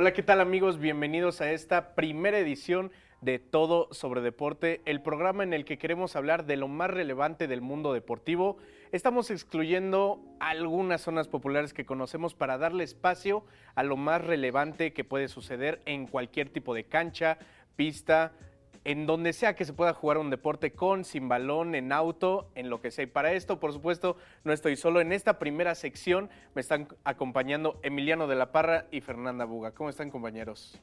Hola, ¿qué tal amigos? Bienvenidos a esta primera edición de Todo sobre Deporte, el programa en el que queremos hablar de lo más relevante del mundo deportivo. Estamos excluyendo algunas zonas populares que conocemos para darle espacio a lo más relevante que puede suceder en cualquier tipo de cancha, pista, en donde sea que se pueda jugar un deporte con, sin balón, en auto, en lo que sea. Y para esto, por supuesto, no estoy solo. En esta primera sección me están acompañando Emiliano de la Parra y Fernanda Buga. ¿Cómo están, compañeros?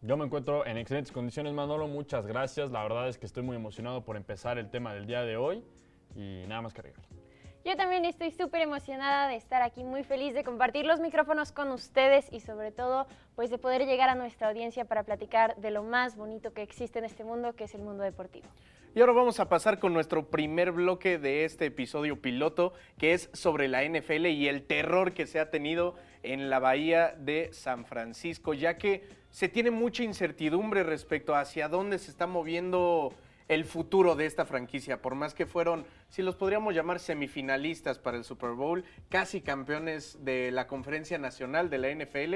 Yo me encuentro en excelentes condiciones, Manolo. Muchas gracias. La verdad es que estoy muy emocionado por empezar el tema del día de hoy y nada más que. Yo también estoy súper emocionada de estar aquí, muy feliz de compartir los micrófonos con ustedes y sobre todo pues de poder llegar a nuestra audiencia para platicar de lo más bonito que existe en este mundo, que es el mundo deportivo. Y ahora vamos a pasar con nuestro primer bloque de este episodio piloto, que es sobre la NFL y el terror que se ha tenido en la bahía de San Francisco, ya que se tiene mucha incertidumbre respecto hacia dónde se está moviendo el futuro de esta franquicia, por más que fueron, si los podríamos llamar semifinalistas para el Super Bowl, casi campeones de la conferencia nacional de la NFL,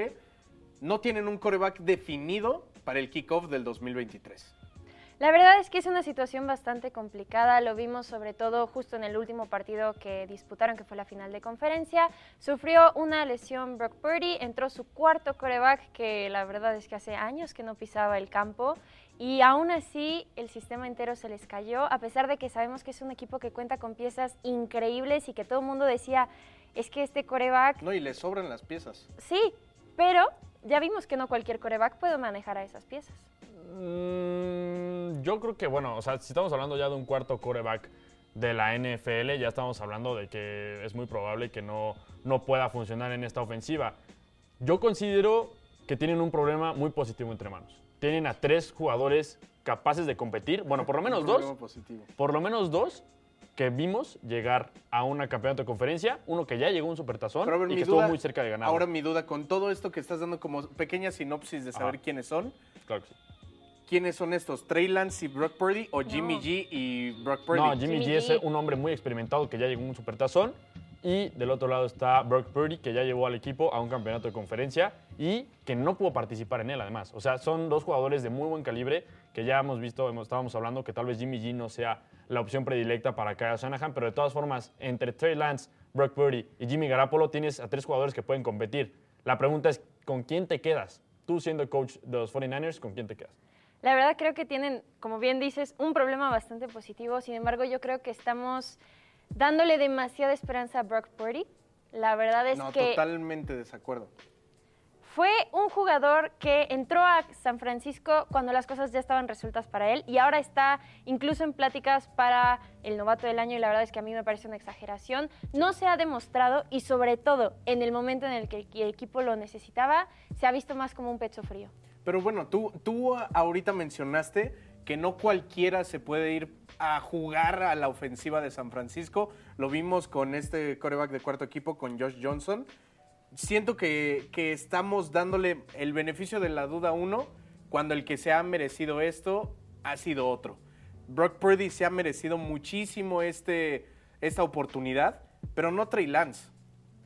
no tienen un coreback definido para el kickoff del 2023. La verdad es que es una situación bastante complicada, lo vimos sobre todo justo en el último partido que disputaron, que fue la final de conferencia. Sufrió una lesión Brock Purdy, entró su cuarto coreback, que la verdad es que hace años que no pisaba el campo, y aún así el sistema entero se les cayó, a pesar de que sabemos que es un equipo que cuenta con piezas increíbles y que todo el mundo decía, es que este coreback... No, y le sobran las piezas. Sí, pero ya vimos que no cualquier coreback puede manejar a esas piezas. Mm, yo creo que, bueno, o sea, si estamos hablando ya de un cuarto coreback de la NFL, ya estamos hablando de que es muy probable que no, no pueda funcionar en esta ofensiva. Yo considero que tienen un problema muy positivo entre manos tienen a tres jugadores capaces de competir. Bueno, por lo menos dos. Por lo menos dos que vimos llegar a una campeonato de conferencia, uno que ya llegó a un supertazón y que estuvo muy cerca de ganar. Ahora mi duda, con todo esto que estás dando como pequeña sinopsis de saber quiénes son, claro que sí. ¿quiénes son estos? ¿Trey Lance y Brock Purdy o Jimmy G y Brock Purdy? No, Jimmy, G es un hombre muy experimentado que ya llegó a un supertazón y del otro lado está Brock Purdy, que ya llevó al equipo a un campeonato de conferencia y que no pudo participar en él, además. O sea, son dos jugadores de muy buen calibre que ya hemos visto, estábamos hablando que tal vez Jimmy G no sea la opción predilecta para Kyle Shanahan, pero de todas formas, entre Trey Lance, Brock Purdy y Jimmy Garapolo tienes a tres jugadores que pueden competir. La pregunta es, ¿con quién te quedas? Tú siendo coach de los 49ers, ¿con quién te quedas? La verdad creo que tienen, como bien dices, un problema bastante positivo. Sin embargo, yo creo que estamos dándole demasiada esperanza a Brock Purdy. La verdad es que... No, totalmente desacuerdo. Fue un jugador que entró a San Francisco cuando las cosas ya estaban resueltas para él y ahora está incluso en pláticas para el novato del año y la verdad es que a mí me parece una exageración. No se ha demostrado y sobre todo en el momento en el que el equipo lo necesitaba, se ha visto más como un pecho frío. Pero bueno, tú, tú ahorita mencionaste que no cualquiera se puede ir a jugar a la ofensiva de San Francisco. Lo vimos con este coreback de cuarto equipo, con Josh Johnson. Siento que, estamos dándole el beneficio de la duda uno cuando el que se ha merecido esto ha sido otro. Brock Purdy se ha merecido muchísimo este, esta oportunidad, pero no Trey Lance.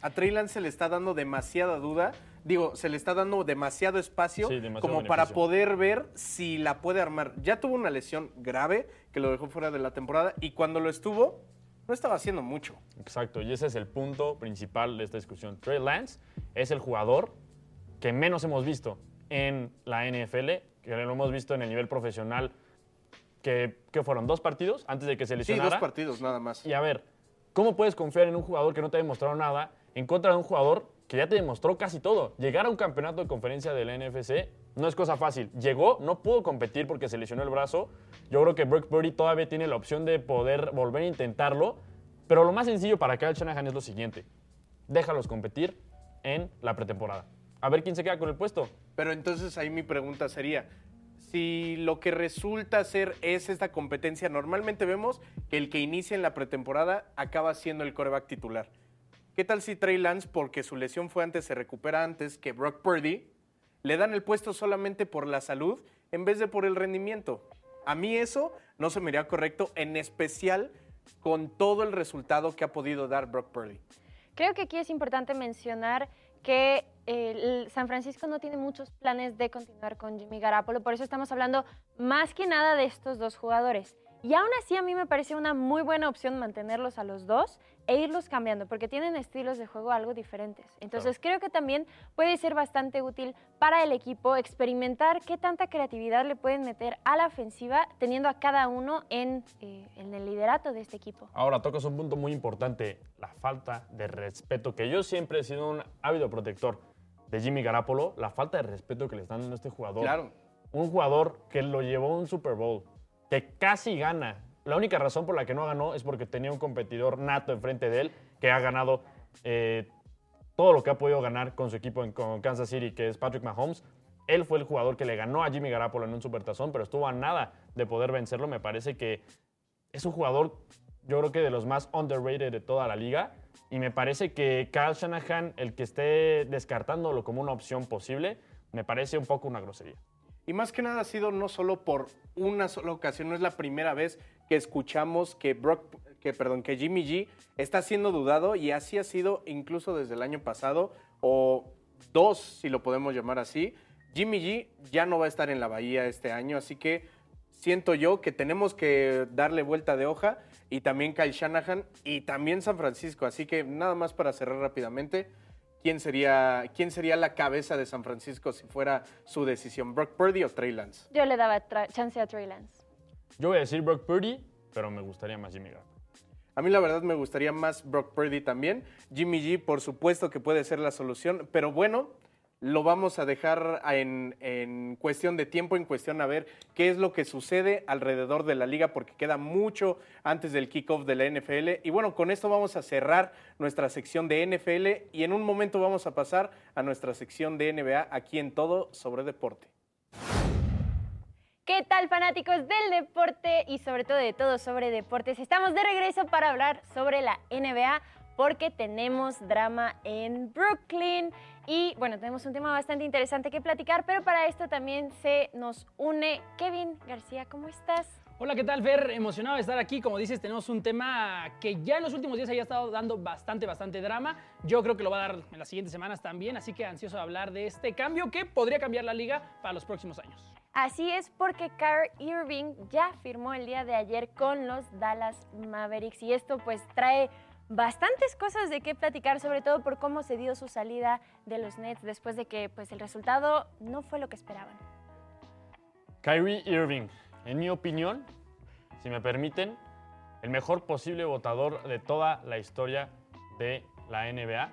A Trey Lance se le está dando demasiada duda digo, se le está dando demasiado espacio como para poder ver si la puede armar. Ya tuvo una lesión grave que lo dejó fuera de la temporada y cuando lo estuvo, no estaba haciendo mucho. Exacto, y ese es el punto principal de esta discusión. Trey Lance es el jugador que menos hemos visto en la NFL, que lo hemos visto en el nivel profesional, que, que fueron dos partidos antes de que se lesionara. Sí, dos partidos nada más. Y a ver, ¿cómo puedes confiar en un jugador que no te ha demostrado nada en contra de un jugador que ya te demostró casi todo. Llegar a un campeonato de conferencia del NFC no es cosa fácil. Llegó, no pudo competir porque se lesionó el brazo. Yo creo que Brock Purdy todavía tiene la opción de poder volver a intentarlo. Pero lo más sencillo para Kyle Shanahan es lo siguiente. Déjalos competir en la pretemporada. A ver quién se queda con el puesto. Pero entonces ahí mi pregunta sería, si lo que resulta ser es esta competencia, normalmente vemos que el que inicia en la pretemporada acaba siendo el coreback titular. ¿Qué tal si Trey Lance, porque su lesión fue antes, se recupera antes que Brock Purdy, le dan el puesto solamente por la salud en vez de por el rendimiento? A mí eso no se me haría correcto, en especial con todo el resultado que ha podido dar Brock Purdy. Creo que aquí es importante mencionar que eh, San Francisco no tiene muchos planes de continuar con Jimmy Garapolo, por eso estamos hablando más que nada de estos dos jugadores. Y aún así a mí me parece una muy buena opción mantenerlos a los dos e irlos cambiando, porque tienen estilos de juego algo diferentes. Entonces creo que también puede ser bastante útil para el equipo experimentar qué tanta creatividad le pueden meter a la ofensiva, teniendo a cada uno en, eh, en el liderato de este equipo. Ahora tocas un punto muy importante, la falta de respeto, que yo siempre he sido un ávido protector de Jimmy Garapolo, la falta de respeto que le están dando a este jugador. Claro. Un jugador que lo llevó a un Super Bowl, que casi gana. La única razón por la que no ganó es porque tenía un competidor nato enfrente de él que ha ganado eh, todo lo que ha podido ganar con su equipo en Kansas City, que es Patrick Mahomes. Él fue el jugador que le ganó a Jimmy Garapolo en un supertazón, pero estuvo a nada de poder vencerlo. Me parece que es un jugador, yo creo que de los más underrated de toda la liga. Y me parece que Kyle Shanahan, el que esté descartándolo como una opción posible, me parece un poco una grosería. Y más que nada ha sido no solo por una sola ocasión, no es la primera vez que escuchamos que Brock, que perdón, que Jimmy G está siendo dudado y así ha sido incluso desde el año pasado o dos, si lo podemos llamar así. Jimmy G ya no va a estar en la Bahía este año, así que siento yo que tenemos que darle vuelta de hoja y también Kyle Shanahan y también San Francisco, así que nada más para cerrar rápidamente. ¿Quién sería, ¿Quién sería la cabeza de San Francisco si fuera su decisión? ¿Brock Purdy o Trey Lance? Yo le daba chance a Trey Lance. Yo voy a decir Brock Purdy, pero me gustaría más Jimmy Garoppolo. A mí la verdad me gustaría más Brock Purdy también. Jimmy G, por supuesto que puede ser la solución, pero bueno, lo vamos a dejar en, en cuestión de tiempo, en cuestión a ver qué es lo que sucede alrededor de la liga, porque queda mucho antes del kickoff de la NFL. Y bueno, con esto vamos a cerrar nuestra sección de NFL y en un momento vamos a pasar a nuestra sección de NBA aquí en Todo sobre Deporte. ¿Qué tal fanáticos del deporte y sobre todo de todo sobre deportes? Estamos de regreso para hablar sobre la NBA porque tenemos drama en Brooklyn y bueno, tenemos un tema bastante interesante que platicar, pero para esto también se nos une Kevin García, ¿cómo estás? Hola, ¿qué tal, Fer? Emocionado de estar aquí. Como dices, tenemos un tema que ya en los últimos días haya estado dando bastante, bastante drama. Yo creo que lo va a dar en las siguientes semanas también, así que ansioso de hablar de este cambio que podría cambiar la liga para los próximos años. Así es porque Kyrie Irving ya firmó el día de ayer con los Dallas Mavericks y esto pues trae bastantes cosas de qué platicar, sobre todo por cómo se dio su salida de los Nets después de que pues el resultado no fue lo que esperaban. Kyrie Irving, en mi opinión, si me permiten, el mejor posible votador de toda la historia de la NBA,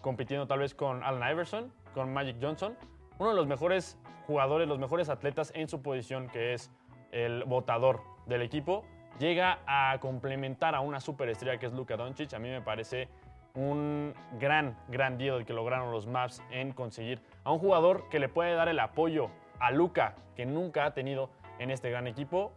compitiendo tal vez con Allen Iverson, con Magic Johnson, uno de los mejores jugadores, los mejores atletas en su posición, que es el votador del equipo, llega a complementar a una superestrella que es Luka Doncic. A mí me parece un gran, gran deal que lograron los Mavs en conseguir a un jugador que le puede dar el apoyo a Luka, que nunca ha tenido en este gran equipo.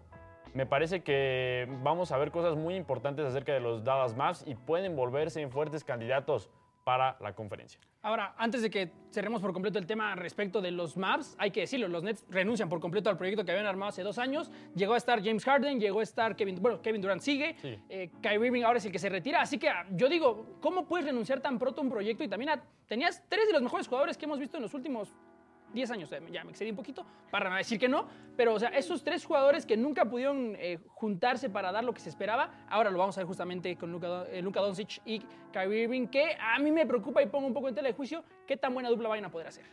Me parece que vamos a ver cosas muy importantes acerca de los Dallas Mavs y pueden volverse en fuertes candidatos para la conferencia. Ahora, antes de que cerremos por completo el tema respecto de los Mavs, hay que decirlo, los Nets renuncian por completo al proyecto que habían armado hace dos años. Llegó a estar James Harden, llegó a estar Kevin, bueno, Kevin Durant sigue, Sí. eh, Kyrie Irving ahora es el que se retira, así que ah, yo digo, ¿cómo puedes renunciar tan pronto a un proyecto? Y también a- tenías tres de los mejores jugadores que hemos visto en los últimos 10 años, ya me excedí un poquito, para no decir que no, pero o sea, esos tres jugadores que nunca pudieron eh, juntarse para dar lo que se esperaba, ahora lo vamos a ver justamente con Luka, eh, Luka Doncic y Kyrie Irving, que a mí me preocupa y pongo un poco en tela de juicio qué tan buena dupla vayan a poder hacer.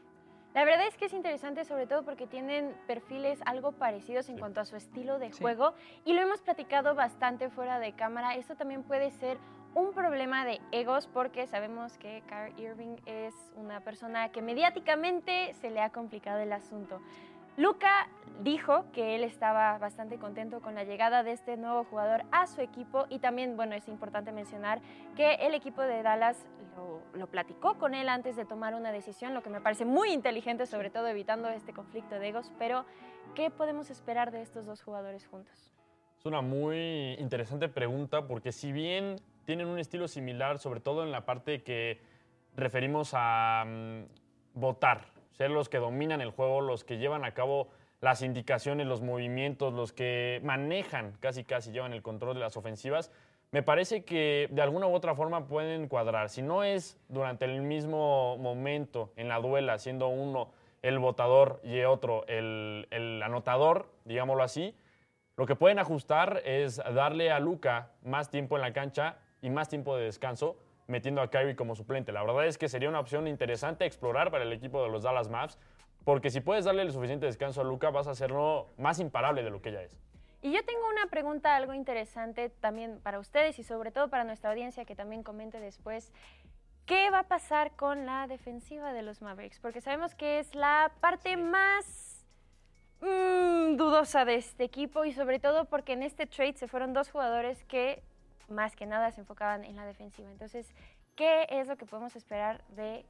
La verdad es que es interesante sobre todo porque tienen perfiles algo parecidos en cuanto a su estilo de Sí. juego y lo hemos platicado bastante fuera de cámara. Esto también puede ser un problema de egos porque sabemos que Kyrie Irving es una persona que mediáticamente se le ha complicado el asunto. Luca dijo que él estaba bastante contento con la llegada de este nuevo jugador a su equipo y también, bueno, es importante mencionar que el equipo de Dallas lo, lo platicó con él antes de tomar una decisión, lo que me parece muy inteligente, sobre todo evitando este conflicto de egos, pero ¿qué podemos esperar de estos dos jugadores juntos? Es una muy interesante pregunta porque si bien tienen un estilo similar, sobre todo en la parte que referimos a mm, votar, ser los que dominan el juego, los que llevan a cabo las indicaciones, los movimientos, los que manejan casi casi llevan el control de las ofensivas, me parece que de alguna u otra forma pueden cuadrar. Si no es durante el mismo momento en la duela, siendo uno el votador y otro el, el anotador, digámoslo así, lo que pueden ajustar es darle a Luca más tiempo en la cancha y más tiempo de descanso, metiendo a Kyrie como suplente. La verdad es que sería una opción interesante explorar para el equipo de los Dallas Maps, porque si puedes darle el suficiente descanso a Luca, vas a hacerlo más imparable de lo que ya es. Y yo tengo una pregunta algo interesante también para ustedes y sobre todo para nuestra audiencia que también comente después. ¿Qué va a pasar con la defensiva de los Mavericks? Porque sabemos que es la parte más mm, dudosa de este equipo y sobre todo porque en este trade se fueron dos jugadores que más que nada se enfocaban en la defensiva. Entonces, ¿qué es lo que podemos esperar de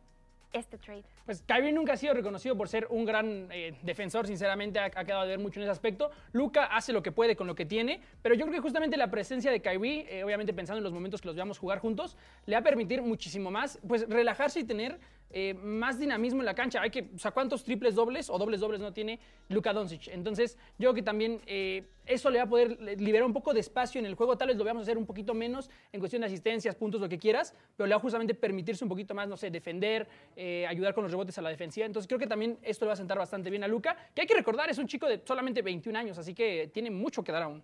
este trade? Pues Kyrie nunca ha sido reconocido por ser un gran eh, defensor, sinceramente ha, ha, quedado de ver mucho en ese aspecto. Luca hace lo que puede con lo que tiene, pero yo creo que justamente la presencia de Kyrie, eh, obviamente pensando en los momentos que los veamos jugar juntos, le va a permitir muchísimo más, pues relajarse y tener eh, más dinamismo en la cancha. Hay que, o sea, ¿cuántos triples dobles o dobles dobles no tiene Luka Doncic? Entonces, yo creo que también eh, eso le va a poder liberar un poco de espacio en el juego. Tal vez lo veamos hacer un poquito menos en cuestión de asistencias, puntos, lo que quieras, pero le va justamente permitirse un poquito más, no sé, defender, eh, ayudar con los rebotes a la defensiva. Entonces, creo que también esto le va a sentar bastante bien a Luka, que hay que recordar, es un chico de solamente 21 años, así que tiene mucho que dar aún.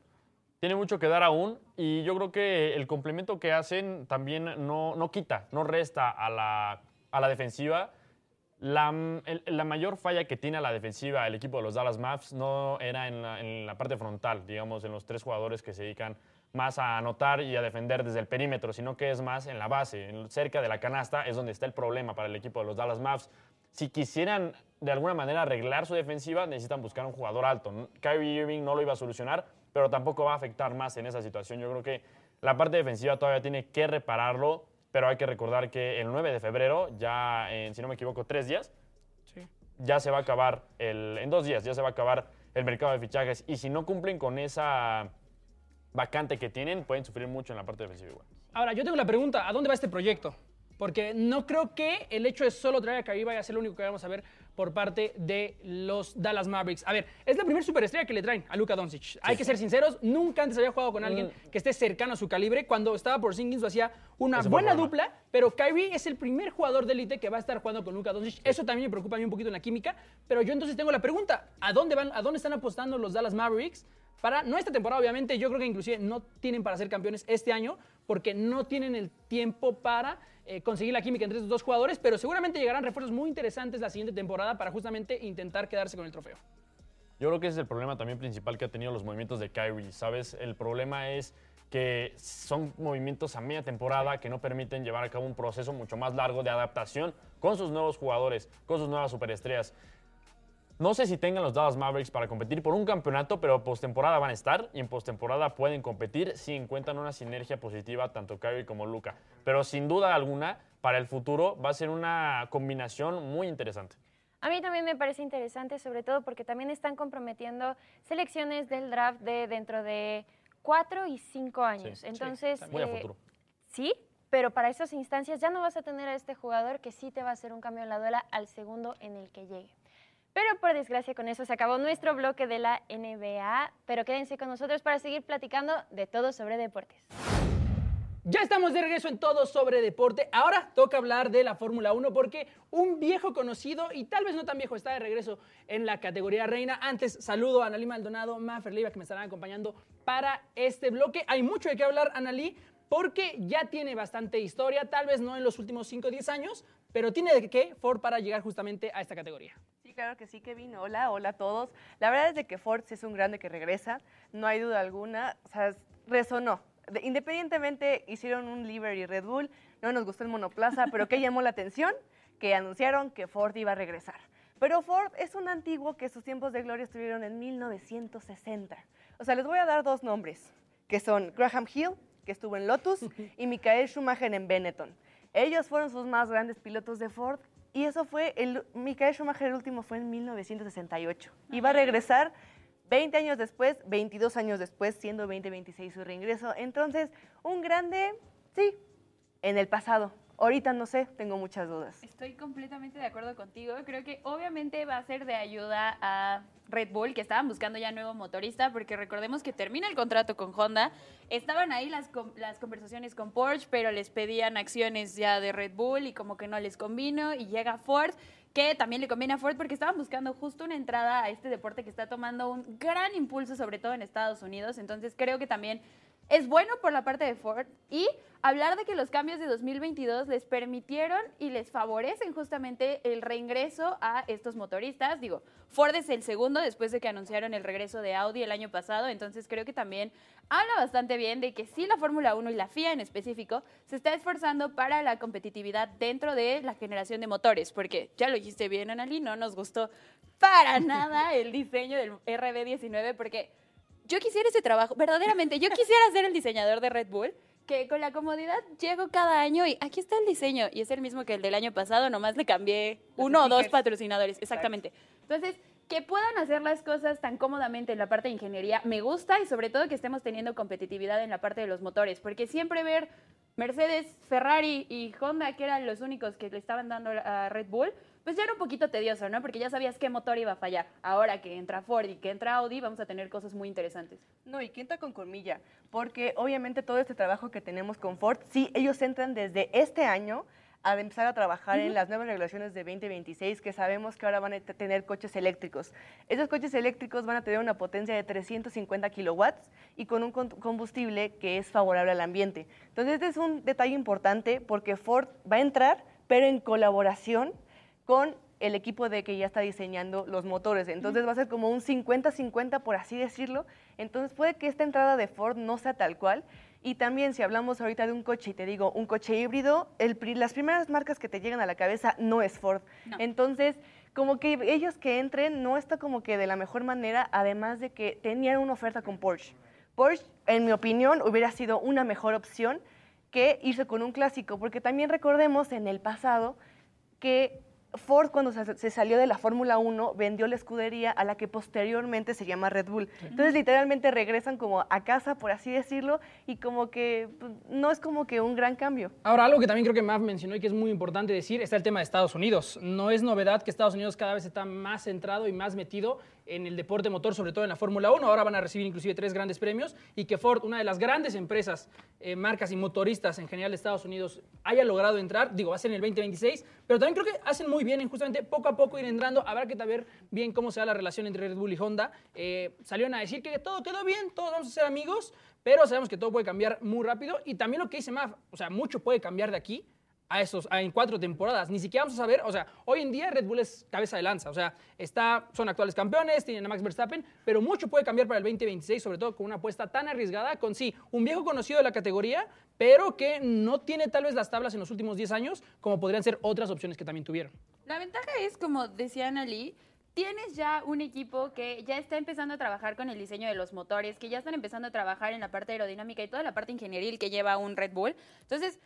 Tiene mucho que dar aún y yo creo que el complemento que hacen también no, no quita, no resta a la a la defensiva. La, la, mayor falla que tiene a la defensiva el equipo de los Dallas Mavericks no era en la, parte frontal, digamos, en los tres jugadores que se dedican más a anotar y a defender desde el perímetro, sino que es más en la base, cerca de la canasta es donde está el problema para el equipo de los Dallas Mavericks. Si quisieran de alguna manera arreglar su defensiva, necesitan buscar un jugador alto. Kyrie Irving no lo iba a solucionar, pero tampoco va a afectar más en esa situación. Yo creo que la parte defensiva todavía tiene que repararlo pero hay que recordar que el 9 de febrero, ya en, si no me equivoco, tres días, sí. ya se va a acabar, el, en dos días ya se va a acabar el mercado de fichajes y si no cumplen con esa vacante que tienen, pueden sufrir mucho en la parte defensiva igual. Ahora, yo tengo la pregunta, ¿a dónde va este proyecto? Porque no creo que el hecho de solo traer a Kyrie vaya a ser lo único que vamos a ver por parte de los Dallas Mavericks. A ver, es la primera superestrella que le traen a Luka Doncic. Sí, Hay que ser sinceros, nunca antes había jugado con alguien mm. que esté cercano a su calibre. Cuando estaba por Singins lo hacía una Ese buena dupla, pero Kyrie es el primer jugador de élite que va a estar jugando con Luka Doncic. Sí. Eso también me preocupa a mí un poquito en la química, pero yo entonces tengo la pregunta, ¿a dónde van a dónde están apostando los Dallas Mavericks? Para no esta temporada, obviamente, yo creo que inclusive no tienen para ser campeones este año porque no tienen el tiempo para eh, conseguir la química entre estos dos jugadores, pero seguramente llegarán refuerzos muy interesantes la siguiente temporada para justamente intentar quedarse con el trofeo. Yo creo que ese es el problema también principal que ha tenido los movimientos de Kyrie, ¿sabes? El problema es que son movimientos a media temporada que no permiten llevar a cabo un proceso mucho más largo de adaptación con sus nuevos jugadores, con sus nuevas superestrellas. No sé si tengan los Dallas Mavericks para competir por un campeonato, pero postemporada van a estar y en postemporada pueden competir si encuentran una sinergia positiva tanto Kyrie como Luca. Pero sin duda alguna, para el futuro va a ser una combinación muy interesante. A mí también me parece interesante, sobre todo porque también están comprometiendo selecciones del draft de dentro de cuatro y cinco años. Sí, Entonces, sí, muy a futuro. Eh, sí, pero para esas instancias ya no vas a tener a este jugador que sí te va a hacer un cambio en la duela al segundo en el que llegue. Pero por desgracia con eso se acabó nuestro bloque de la NBA, pero quédense con nosotros para seguir platicando de todo sobre deportes. Ya estamos de regreso en todo sobre deporte. Ahora toca hablar de la Fórmula 1 porque un viejo conocido y tal vez no tan viejo está de regreso en la categoría reina. Antes saludo a Analí Maldonado, Mafer Leiva que me estarán acompañando para este bloque. Hay mucho de qué hablar, Analí, porque ya tiene bastante historia, tal vez no en los últimos 5 o 10 años, pero tiene de qué Ford para llegar justamente a esta categoría. Claro que sí, Kevin. Hola, hola a todos. La verdad es de que Ford es un grande que regresa, no hay duda alguna. O sea, resonó. De, independientemente hicieron un Livery Red Bull, no nos gustó el monoplaza, pero ¿qué llamó la atención? Que anunciaron que Ford iba a regresar. Pero Ford es un antiguo que sus tiempos de gloria estuvieron en 1960. O sea, les voy a dar dos nombres, que son Graham Hill, que estuvo en Lotus, y Michael Schumacher en Benetton. Ellos fueron sus más grandes pilotos de Ford y eso fue, el Michael Schumacher el último fue en 1968. Iba a regresar 20 años después, 22 años después, siendo 2026 su reingreso. Entonces, un grande, sí, en el pasado. Ahorita no sé, tengo muchas dudas. Estoy completamente de acuerdo contigo. Creo que obviamente va a ser de ayuda a Red Bull, que estaban buscando ya nuevo motorista, porque recordemos que termina el contrato con Honda. Estaban ahí las, las conversaciones con Porsche, pero les pedían acciones ya de Red Bull y como que no les convino. Y llega Ford, que también le conviene a Ford porque estaban buscando justo una entrada a este deporte que está tomando un gran impulso, sobre todo en Estados Unidos. Entonces creo que también es bueno por la parte de Ford y hablar de que los cambios de 2022 les permitieron y les favorecen justamente el reingreso a estos motoristas. Digo, Ford es el segundo después de que anunciaron el regreso de Audi el año pasado, entonces creo que también habla bastante bien de que sí la Fórmula 1 y la FIA en específico se está esforzando para la competitividad dentro de la generación de motores, porque ya lo dijiste bien, Anali, no nos gustó para nada el diseño del RB19 porque yo quisiera ese trabajo, verdaderamente, yo quisiera ser el diseñador de Red Bull, que con la comodidad llego cada año y aquí está el diseño, y es el mismo que el del año pasado, nomás le cambié uno o dos patrocinadores, exactamente. Entonces, que puedan hacer las cosas tan cómodamente en la parte de ingeniería me gusta y sobre todo que estemos teniendo competitividad en la parte de los motores, porque siempre ver Mercedes, Ferrari y Honda, que eran los únicos que le estaban dando a Red Bull, pues ya era un poquito tedioso, ¿no? Porque ya sabías qué motor iba a fallar. Ahora que entra Ford y que entra Audi, vamos a tener cosas muy interesantes. No, y quién está con colmilla, porque obviamente todo este trabajo que tenemos con Ford, sí, ellos entran desde este año a empezar a trabajar en las nuevas regulaciones de 2026, que sabemos que ahora van a te- tener coches eléctricos. Esos coches eléctricos van a tener una potencia de 350 kilowatts y con un combustible que es favorable al ambiente. Entonces, este es un detalle importante porque Ford va a entrar, pero en colaboración con el equipo de que ya está diseñando los motores. Entonces va a ser como un 50-50, por así decirlo. Entonces puede que esta entrada de Ford no sea tal cual. Y también si hablamos ahorita de un coche y te digo un coche híbrido, el las primeras marcas que te llegan a la cabeza no es Ford. No. Entonces, como que ellos que entren no está como que de la mejor manera, además de que tenían una oferta con Porsche. Porsche, en mi opinión, hubiera sido una mejor opción que irse con un clásico, porque también recordemos en el pasado que Ford cuando se, salió de la Fórmula 1 vendió la escudería a la que posteriormente se llama Red Bull. Entonces literalmente regresan como a casa, por así decirlo, y como que pues, no es como que un gran cambio. Ahora, algo que también creo que Mav mencionó y que es muy importante decir, está el tema de Estados Unidos. No es novedad que Estados Unidos cada vez está más centrado y más metido en el deporte motor, sobre todo en la Fórmula 1. Ahora van a recibir inclusive tres grandes premios y que Ford, una de las grandes empresas, eh, marcas y motoristas en general de Estados Unidos, haya logrado entrar. Digo, va a ser en el 2026, pero también creo que hacen muy bien en justamente poco a poco ir entrando. Habrá que ver bien cómo se da la relación entre Red Bull y Honda. Eh, salieron a decir que todo quedó bien, todos vamos a ser amigos, pero sabemos que todo puede cambiar muy rápido. Y también lo que dice Mav, o sea, mucho puede cambiar de aquí a esos a- en cuatro temporadas. Ni siquiera vamos a saber, o sea, hoy en día Red Bull es cabeza de lanza, o sea, está, son actuales campeones, tienen a Max Verstappen, pero mucho puede cambiar para el 2026, sobre todo con una apuesta tan arriesgada, con sí, un viejo conocido de la categoría, pero que no tiene tal vez las tablas en los últimos 10 años, como podrían ser otras opciones que también tuvieron. La ventaja es, como decía Annalí, tienes ya un equipo que ya está empezando a trabajar con el diseño de los motores, que ya están empezando a trabajar en la parte aerodinámica y toda la parte ingenieril que lleva un Red Bull. Entonces,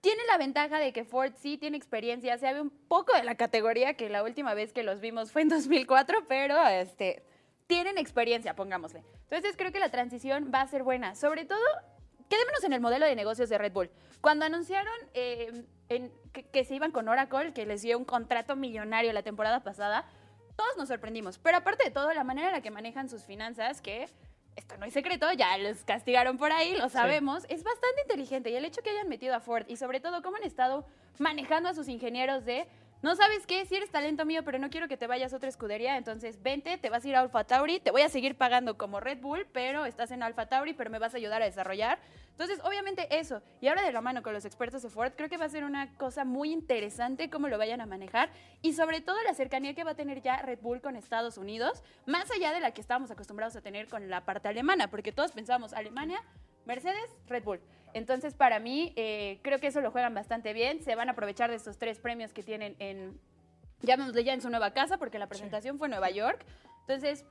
tiene la ventaja de que Ford sí tiene experiencia, sabe un poco de la categoría, que la última vez que los vimos fue en 2004, pero este, tienen experiencia, pongámosle. Entonces creo que la transición va a ser buena. Sobre todo, quedémonos en el modelo de negocios de Red Bull. Cuando anunciaron eh, que, que se iban con Oracle, que les dio un contrato millonario la temporada pasada, todos nos sorprendimos. Pero aparte de todo, la manera en la que manejan sus finanzas, que esto no es secreto, ya los castigaron por ahí, lo sabemos, es bastante inteligente. Y el hecho que hayan metido a Ford y sobre todo cómo han estado manejando a sus ingenieros de, no sabes qué, si eres talento mío, pero no quiero que te vayas a otra escudería, entonces vente, te vas a ir a Alfa Tauri, te voy a seguir pagando como Red Bull, pero estás en Alfa Tauri, pero me vas a ayudar a desarrollar. Entonces, obviamente eso. Y ahora de la mano con los expertos de Ford, creo que va a ser una cosa muy interesante cómo lo vayan a manejar y sobre todo la cercanía que va a tener ya Red Bull con Estados Unidos, más allá de la que estábamos acostumbrados a tener con la parte alemana, porque todos pensábamos Alemania, Mercedes, Red Bull. Entonces, para mí, eh, creo que eso lo juegan bastante bien. Se van a aprovechar de estos tres premios que tienen en, llamémosle ya en su nueva casa, porque la presentación fue en Nueva York. Entonces,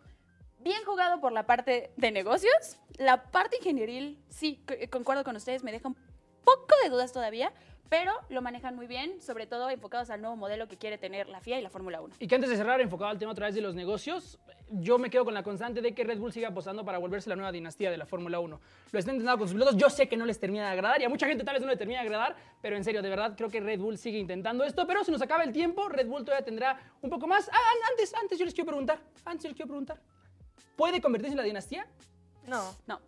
bien jugado por la parte de negocios. La parte ingenieril, sí, c- concuerdo con ustedes, me deja un poco de dudas todavía, pero lo manejan muy bien, sobre todo enfocados al nuevo modelo que quiere tener la FIA y la Fórmula 1. Y que antes de cerrar, enfocado al tema otra vez de los negocios, yo me quedo con la constante de que Red Bull siga apostando para volverse la nueva dinastía de la Fórmula 1. Lo están intentando con sus pilotos, yo sé que no les termina de agradar y a mucha gente tal vez no le termina de agradar, pero en serio, de verdad creo que Red Bull sigue intentando esto, pero se nos acaba el tiempo, Red Bull todavía tendrá un poco más. Ah, antes, antes yo les quiero preguntar, antes yo les quiero preguntar, ¿puede convertirse en la dinastía? No. No.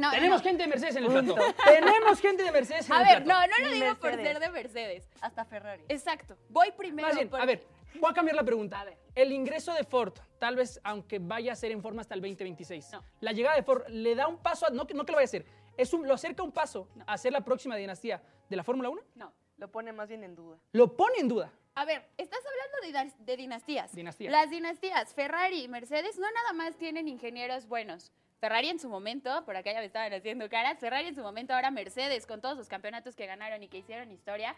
No, Tenemos no. gente de Mercedes en el plato. Tenemos gente de Mercedes en A el ver, plato. no, no lo digo por Mercedes. ser de Mercedes. Hasta Ferrari. Exacto. Voy primero Más bien, por- a ver, voy a cambiar la pregunta. El ingreso de Ford, tal vez aunque vaya a ser en forma hasta el 2026, No. la llegada de Ford le da un paso, a- no, no que lo vaya a hacer, es un, lo acerca un paso a ser la próxima dinastía de la Fórmula 1. No. Lo pone más bien en duda. Lo pone en duda. A ver, estás hablando de, de dinastías. Dinastías. Las dinastías, Ferrari y Mercedes, no nada más tienen ingenieros buenos. Ferrari en su momento, por acá ya me estaban haciendo caras, Ferrari en su momento, ahora Mercedes, con todos los campeonatos que ganaron y que hicieron historia,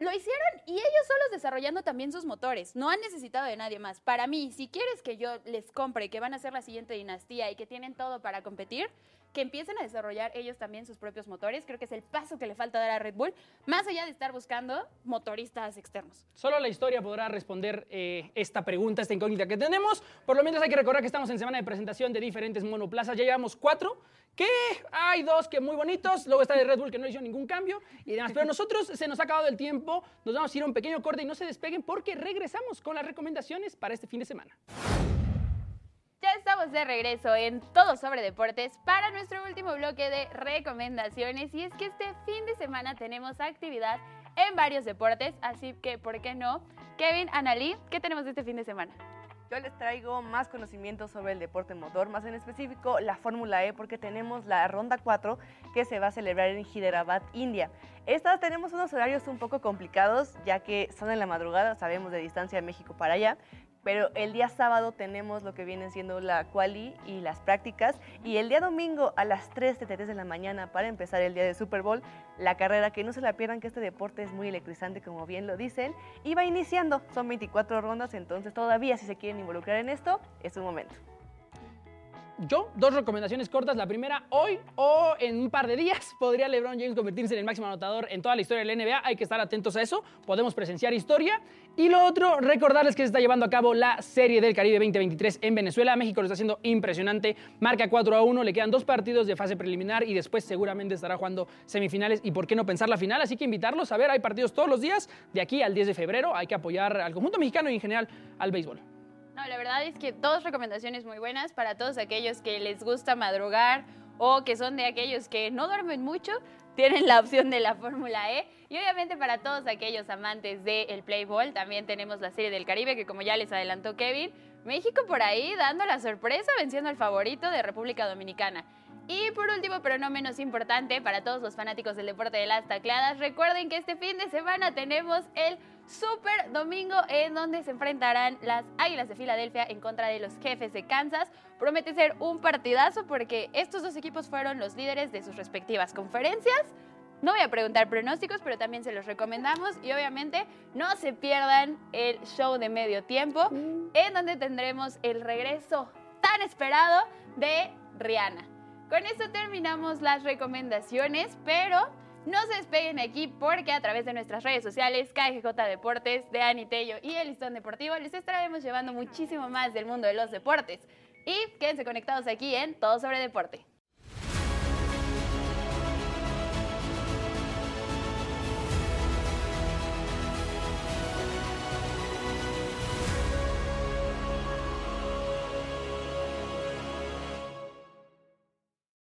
lo hicieron y ellos solos desarrollando también sus motores. No han necesitado de nadie más. Para mí, si quieres que yo les compre que van a ser la siguiente dinastía y que tienen todo para competir, que empiecen a desarrollar ellos también sus propios motores. Creo que es el paso que le falta dar a Red Bull, más allá de estar buscando motoristas externos. Solo la historia podrá responder eh, esta pregunta, esta incógnita que tenemos. Por lo menos hay que recordar que estamos en semana de presentación de diferentes monoplazas. Ya llevamos cuatro, que hay dos que muy bonitos. Luego está de Red Bull que no hizo ningún cambio y demás. Pero nosotros se nos ha acabado el tiempo. Nos vamos a ir un pequeño corte y no se despeguen porque regresamos con las recomendaciones para este fin de semana. Ya estamos de regreso en Todo sobre Deportes para nuestro último bloque de recomendaciones y es que este fin de semana tenemos actividad en varios deportes, así que ¿por qué no? Kevin, Analí, ¿qué tenemos este fin de semana? Yo les traigo más conocimientos sobre el deporte motor, más en específico la Fórmula E, porque tenemos la Ronda 4 que se va a celebrar en Hyderabad, India. Esta tenemos unos horarios un poco complicados, ya que son en la madrugada, sabemos de distancia de México para allá, pero el día sábado tenemos lo que vienen siendo la quali y las prácticas, y el día domingo a las 3.33 de la mañana para empezar el día de Super Bowl, la carrera, que no se la pierdan, que este deporte es muy electrizante, como bien lo dicen, y va iniciando, son 24 rondas, entonces todavía si se quieren involucrar en esto, es un momento. Yo, dos recomendaciones cortas. La primera, hoy o en un par de días podría LeBron James convertirse en el máximo anotador en toda la historia de la NBA. Hay que estar atentos a eso. Podemos presenciar historia. Y lo otro, recordarles que se está llevando a cabo la Serie del Caribe 2023 en Venezuela. México lo está haciendo impresionante. Marca 4 a 1. Le quedan dos partidos de fase preliminar y después seguramente estará jugando semifinales. Y por qué no pensar la final. Así que invitarlos a ver. Hay partidos todos los días. De aquí al 10 de febrero hay que apoyar al conjunto mexicano y en general al béisbol. No, la verdad es que dos recomendaciones muy buenas para todos aquellos que les gusta madrugar o que son de aquellos que no duermen mucho, tienen la opción de la Fórmula E. Y obviamente para todos aquellos amantes del Play Ball, también tenemos la Serie del Caribe, que como ya les adelantó Kevin, México por ahí dando la sorpresa, venciendo al favorito de República Dominicana. Y por último, pero no menos importante, para todos los fanáticos del deporte de las tacleadas, recuerden que este fin de semana tenemos el Super Domingo en donde se enfrentarán las Águilas de Filadelfia en contra de los Jefes de Kansas. Promete ser un partidazo porque estos dos equipos fueron los líderes de sus respectivas conferencias. No voy a preguntar pronósticos, pero también se los recomendamos y obviamente no se pierdan el show de medio tiempo en donde tendremos el regreso tan esperado de Rihanna. Con esto terminamos las recomendaciones, pero no se despeguen aquí porque a través de nuestras redes sociales, KGJ Deportes, de Ani Tello y El Deportivo, les estaremos llevando muchísimo más del mundo de los deportes. Y quédense conectados aquí en Todo sobre Deporte.